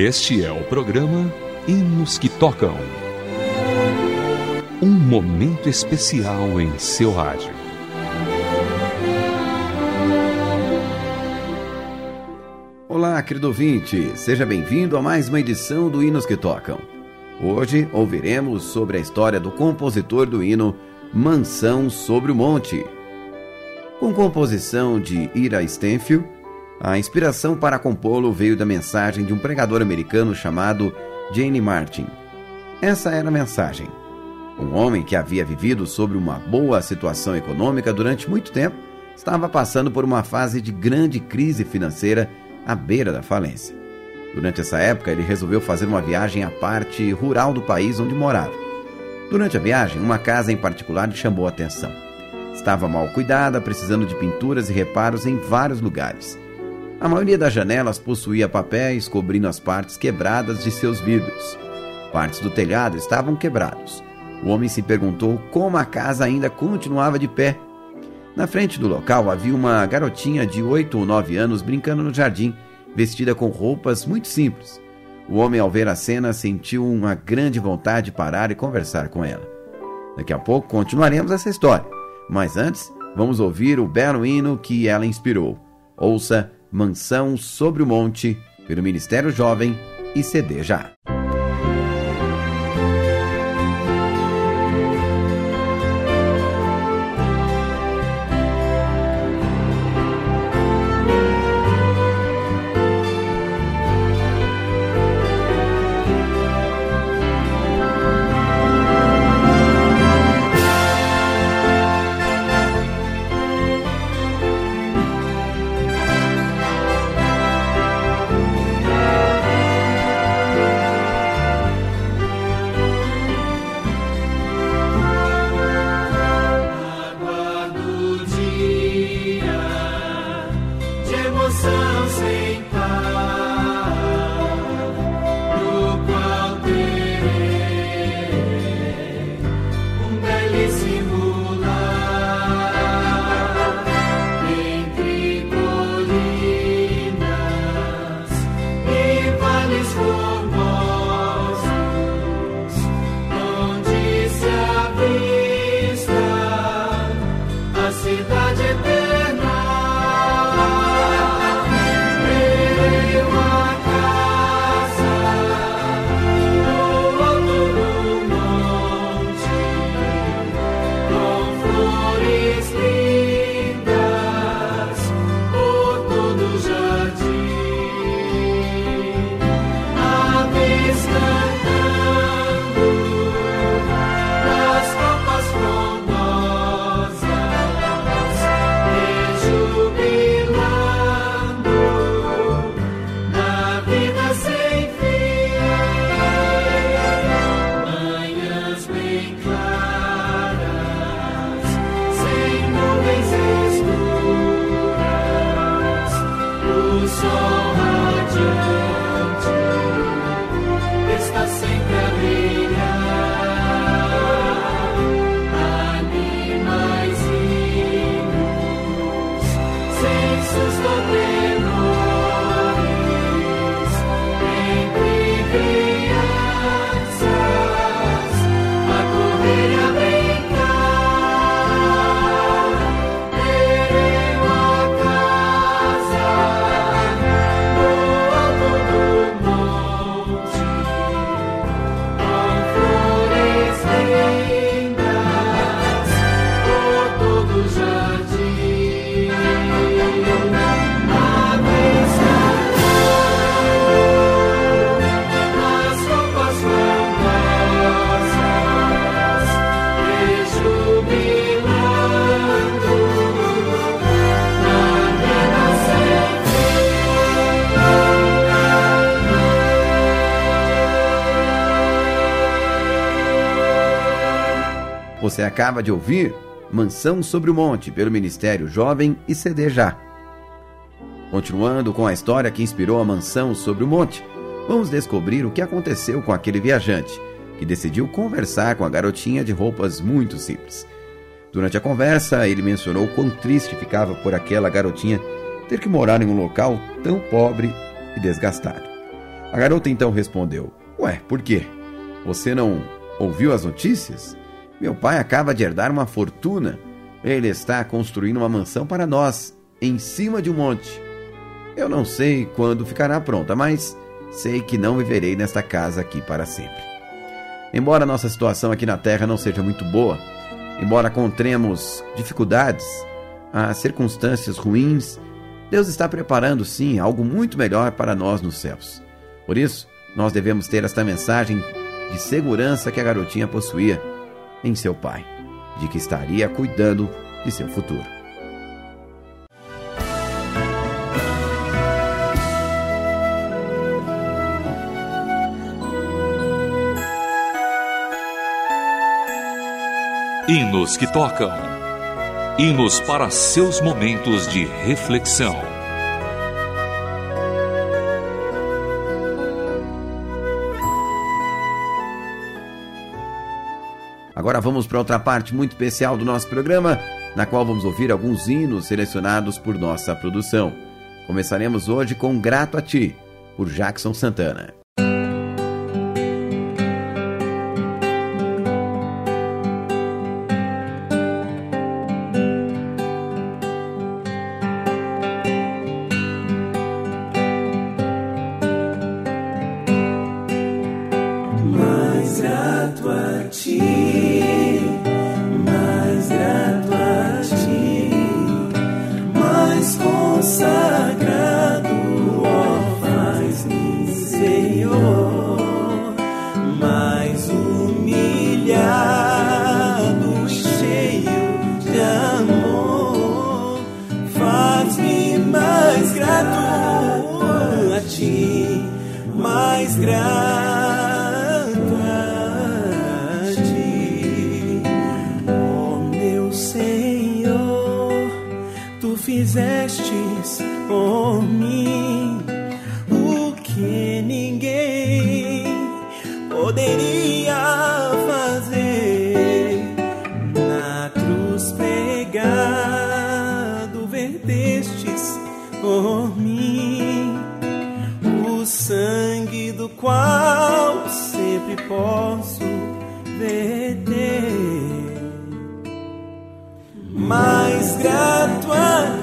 Este é o programa Hinos que Tocam. Um momento especial em seu rádio. Olá, querido ouvinte, seja bem-vindo a mais uma edição do Hinos que Tocam. Hoje ouviremos sobre a história do compositor do hino Mansão sobre o Monte. Com composição de Ira Stenfield, a inspiração para compô-lo veio da mensagem de um pregador americano chamado Jane Martin. Essa era a mensagem. Um homem que havia vivido sobre uma boa situação econômica durante muito tempo estava passando por uma fase de grande crise financeira à beira da falência. Durante essa época, ele resolveu fazer uma viagem à parte rural do país onde morava. Durante a viagem, uma casa em particular lhe chamou a atenção. Estava mal cuidada, precisando de pinturas e reparos em vários lugares. A maioria das janelas possuía papéis cobrindo as partes quebradas de seus vidros. Partes do telhado estavam quebrados. O homem se perguntou como a casa ainda continuava de pé. Na frente do local havia uma garotinha de oito ou nove anos brincando no jardim, vestida com roupas muito simples. O homem, ao ver a cena, sentiu uma grande vontade de parar e conversar com ela. Daqui a pouco continuaremos essa história, mas antes vamos ouvir o belo hino que ela inspirou. Ouça Mansão sobre o Monte, pelo Ministério Jovem e CD já. Você acaba de ouvir Mansão sobre o Monte, pelo Ministério Jovem e CD Já. Continuando com a história que inspirou a Mansão sobre o Monte, vamos descobrir o que aconteceu com aquele viajante que decidiu conversar com a garotinha de roupas muito simples. Durante a conversa, ele mencionou quão triste ficava por aquela garotinha ter que morar em um local tão pobre e desgastado. A garota então respondeu: Ué, por quê? Você não ouviu as notícias? Meu pai acaba de herdar uma fortuna. Ele está construindo uma mansão para nós, em cima de um monte. Eu não sei quando ficará pronta, mas sei que não viverei nesta casa aqui para sempre. Embora nossa situação aqui na Terra não seja muito boa, embora encontremos dificuldades, as circunstâncias ruins, Deus está preparando sim algo muito melhor para nós nos céus. Por isso, nós devemos ter esta mensagem de segurança que a garotinha possuía em seu pai, de que estaria cuidando de seu futuro. Hinos que tocam. Hinos para seus momentos de reflexão. Agora vamos para outra parte muito especial do nosso programa, na qual vamos ouvir alguns hinos selecionados por nossa produção. Começaremos hoje com Grato a Ti, por Jackson Santana. poderia fazer na cruz pregado vertestes por mim o sangue do qual sempre posso verter. Mais grato a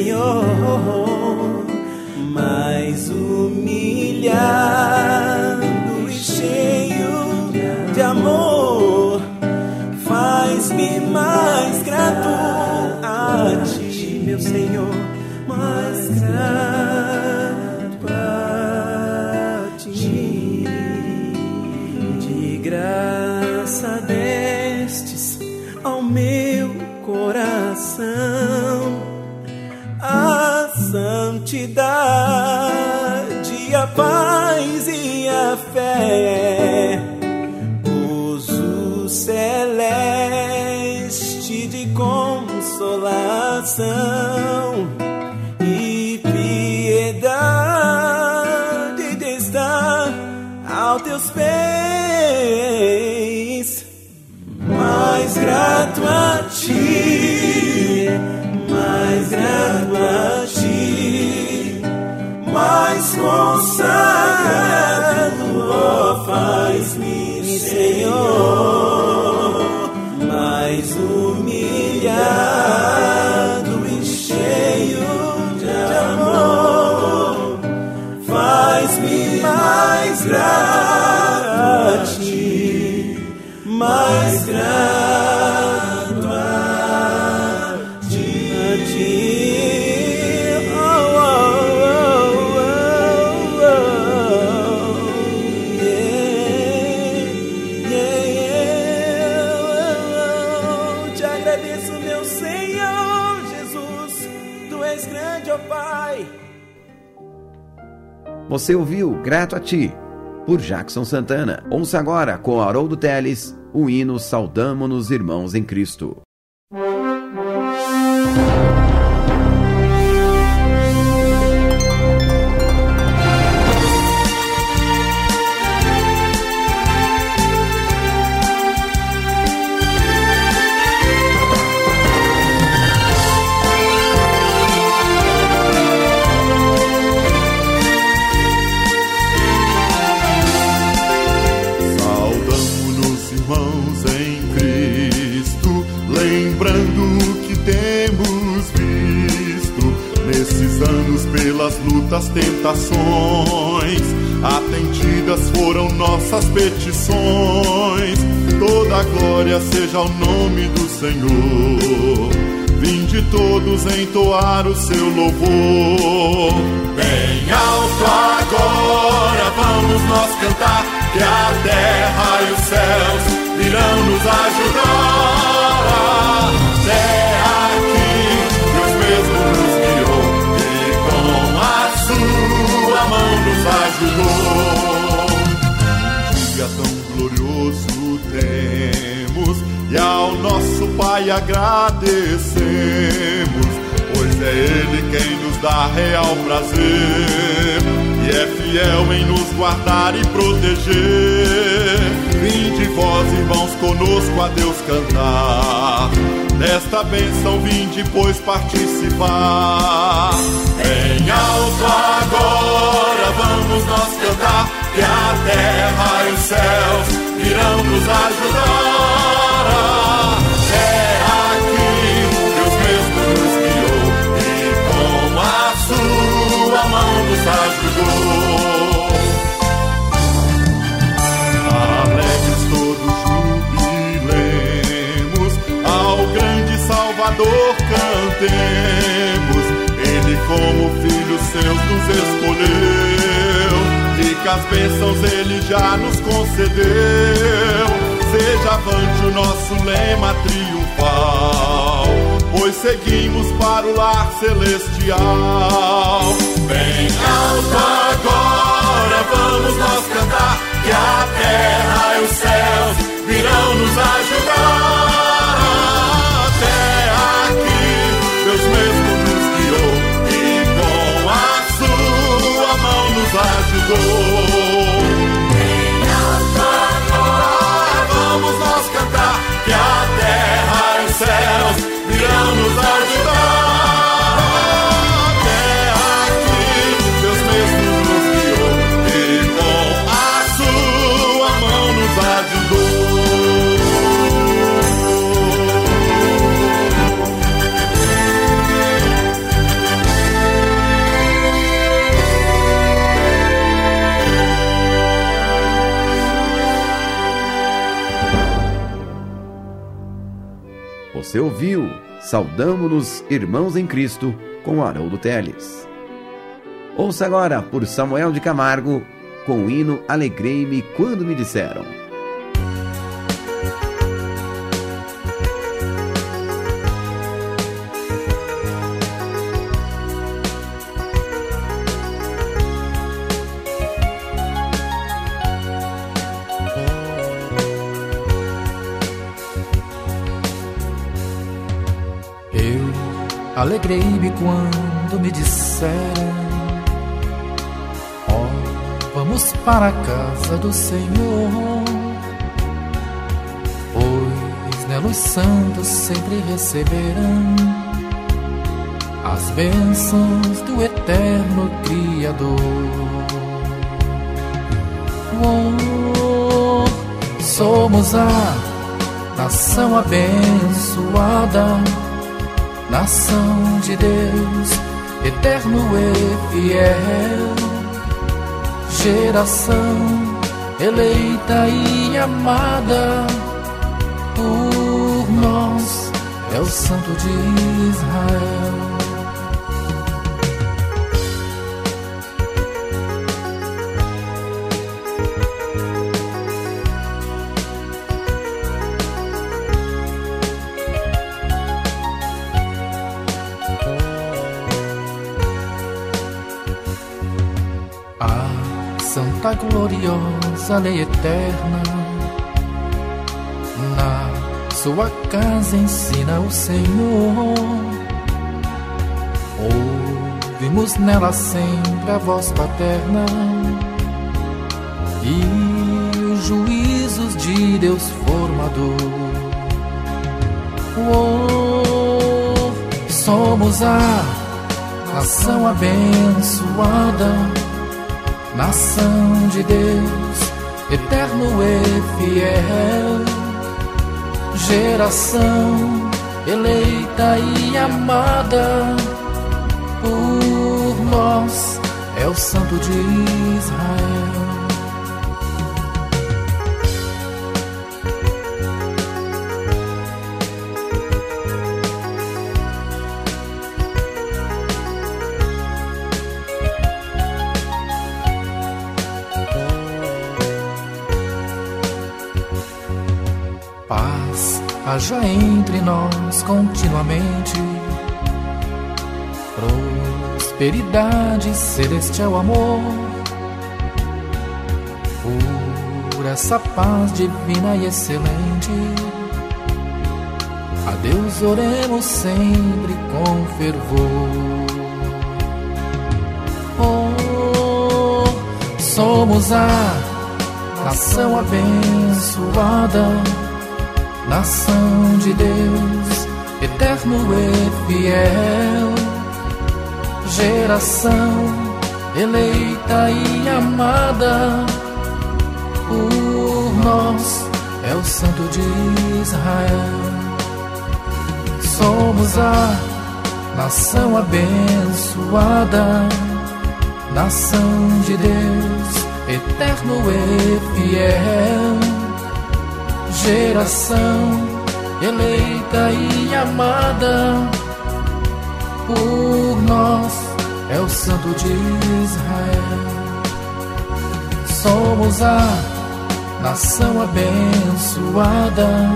Senhor, mais humilhado e cheio de amor, faz-me mais grato a Ti, meu Senhor, mais grato. te santidade, a paz e a fé, gozo celeste de consolação e piedade de estar aos teus pés, mais grato a ti. Você ouviu Grato a Ti, por Jackson Santana. Ouça agora, com Haroldo Teles, o hino Saudamo-nos Irmãos em Cristo. Pelas lutas, tentações. Atendidas foram nossas petições. Toda glória seja ao nome do Senhor. Vinde todos entoar o seu louvor. Bem alto agora vamos nós cantar, que a terra e os céus virão nos ajudar. Pai agradecemos, pois é Ele quem nos dá real prazer e é fiel em nos guardar e proteger. Vinde vós, irmãos, conosco a Deus cantar. Desta bênção vinde, pois, participar. Em alto agora vamos nós cantar, que a terra e os céus virão nos ajudar. Cantemos. Ele como filhos seus nos escolheu, ricas bênçãos ele já nos concedeu. Seja avante o nosso lema triunfal, pois seguimos para o lar celestial. Bem alto agora vamos nós cantar, que a terra e os céus virão nos ajudar. Deus mesmo nos guiou e com a sua mão nos ajudou. Você ouviu Saudamo-nos, Irmãos em Cristo, com Haroldo Teles. Ouça agora por Samuel de Camargo, com o hino Alegrei-me quando me disseram. Alegrei-me quando me disseram: Ó, vamos para a casa do Senhor. Pois nela os santos sempre receberão as bênçãos do eterno Criador. Oh, somos a nação abençoada nação de Deus, eterno e fiel, geração eleita e amada por nós, é o Santo de Israel. Gloriosa Lei Eterna, na sua casa ensina o Senhor. Ouvimos nela sempre a voz paterna e os juízos de Deus formador. Oh, somos a nação abençoada, nação de Deus, eterno e fiel, geração eleita e amada por nós é o Santo de Israel. Haja entre nós continuamente prosperidade, celestial amor. Por essa paz divina e excelente, a Deus oremos sempre com fervor. Oh, somos a nação abençoada, nação de Deus, eterno e fiel geração eleita e amada por nós é o Santo de Israel. Somos a nação abençoada, nação de Deus, eterno e fiel, geração eleita e amada por nós é o Santo de Israel. Somos a nação abençoada,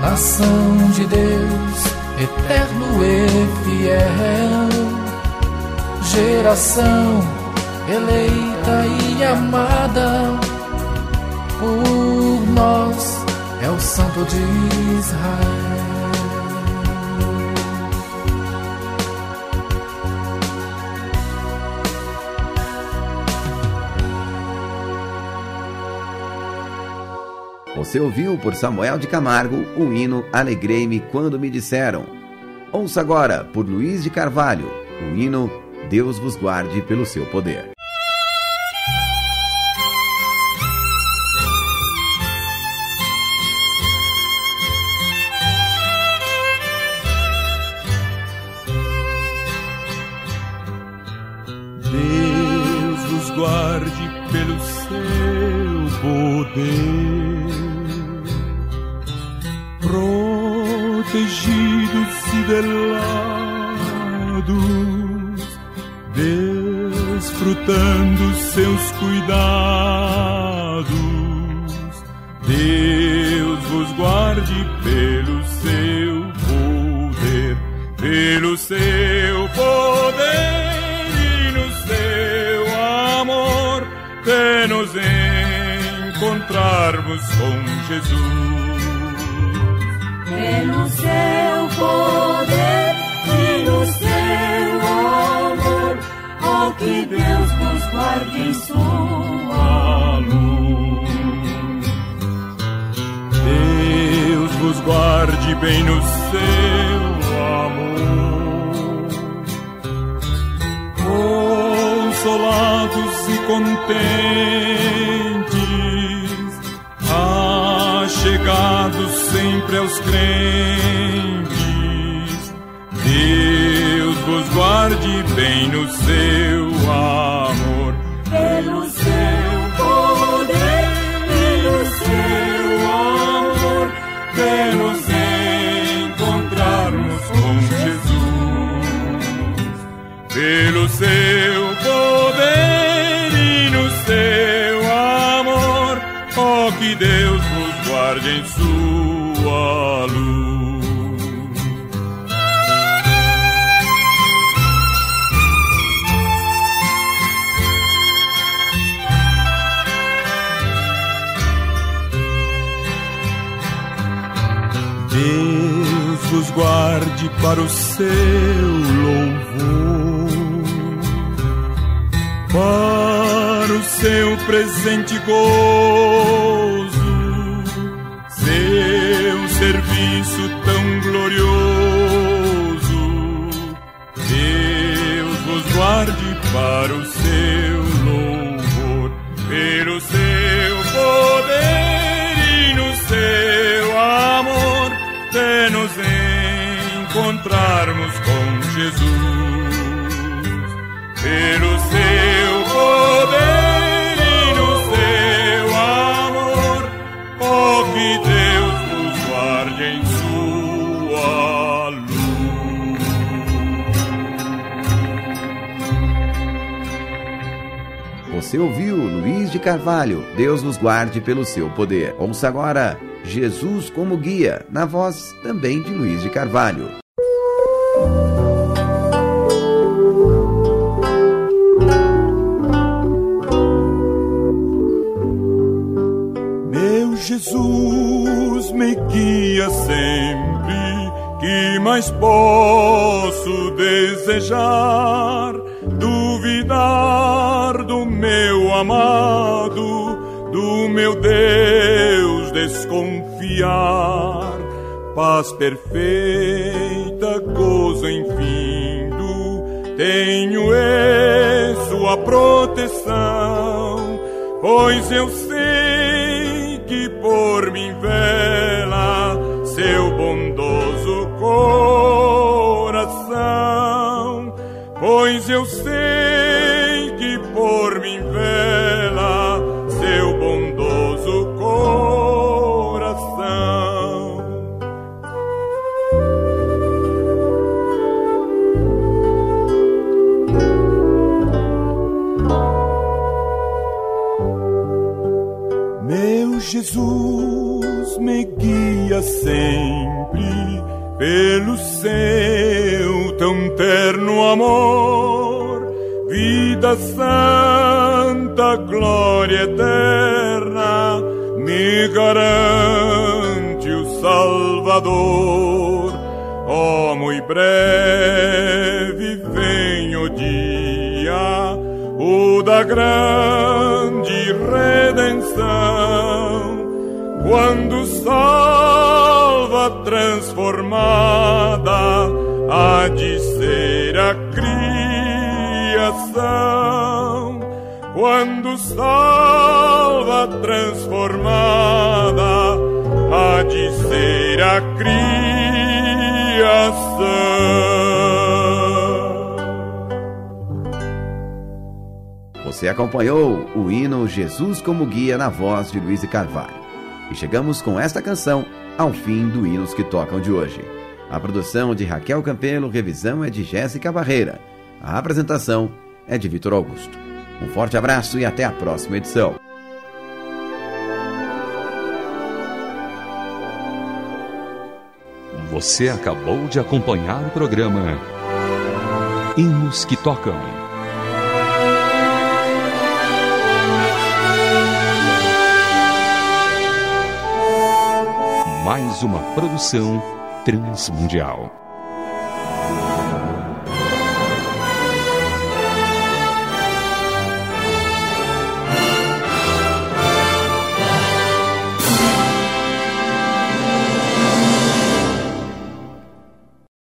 nação de Deus, eterno e fiel, geração eleita e amada por o Santo de Israel. Você ouviu por Samuel de Camargo o hino Alegrei-me quando me disseram. Ouça agora por Luiz de Carvalho o hino Deus vos guarde pelo seu poder. Poder. protegidos e velados, desfrutando seus cuidados. Deus vos guarde pelo seu poder, pelo seu encontrarmos com Jesus. Pelo seu poder e no seu amor, ó que Deus nos guarde em sua luz. Deus vos guarde bem no seu amor, consolados e contentes sempre aos crentes. Deus vos guarde bem no seu amor, pelo seu poder, pelo seu amor, pelos encontrarmos com Jesus, pelo seu poder e no seu amor, ó oh, que Deus guarde em sua luz. Deus vos guarde para o seu louvor, para o seu presente gozo para o seu louvor, pelo seu poder e no seu amor, de nos encontrarmos com Jesus. Você ouviu Luiz de Carvalho, Deus nos guarde pelo seu poder. Ouça agora Jesus como guia, na voz também de Luiz de Carvalho. Meu Jesus me guia sempre, que mais posso desejar? Duvidar meu amado, do meu Deus desconfiar. Paz perfeita, gozo infindo, tenho eu sua proteção, pois eu sei que por mim vela seu bondoso coração, pois eu sei amor, vida santa, glória eterna, me garante o Salvador. Oh, muito breve vem o dia, o da grande redenção, quando salva transformada a criação, quando salva transformada há de ser a criação. Você acompanhou o hino Jesus como Guia na voz de Luiz Carvalho. E chegamos com esta canção ao fim do Hinos que Tocam de hoje. A produção de Raquel Campelo, revisão é de Jéssica Barreira. A apresentação é de Vitor Augusto. Um forte abraço e até a próxima edição. Você acabou de acompanhar o programa Hinos que Tocam. Mais uma produção transmundial.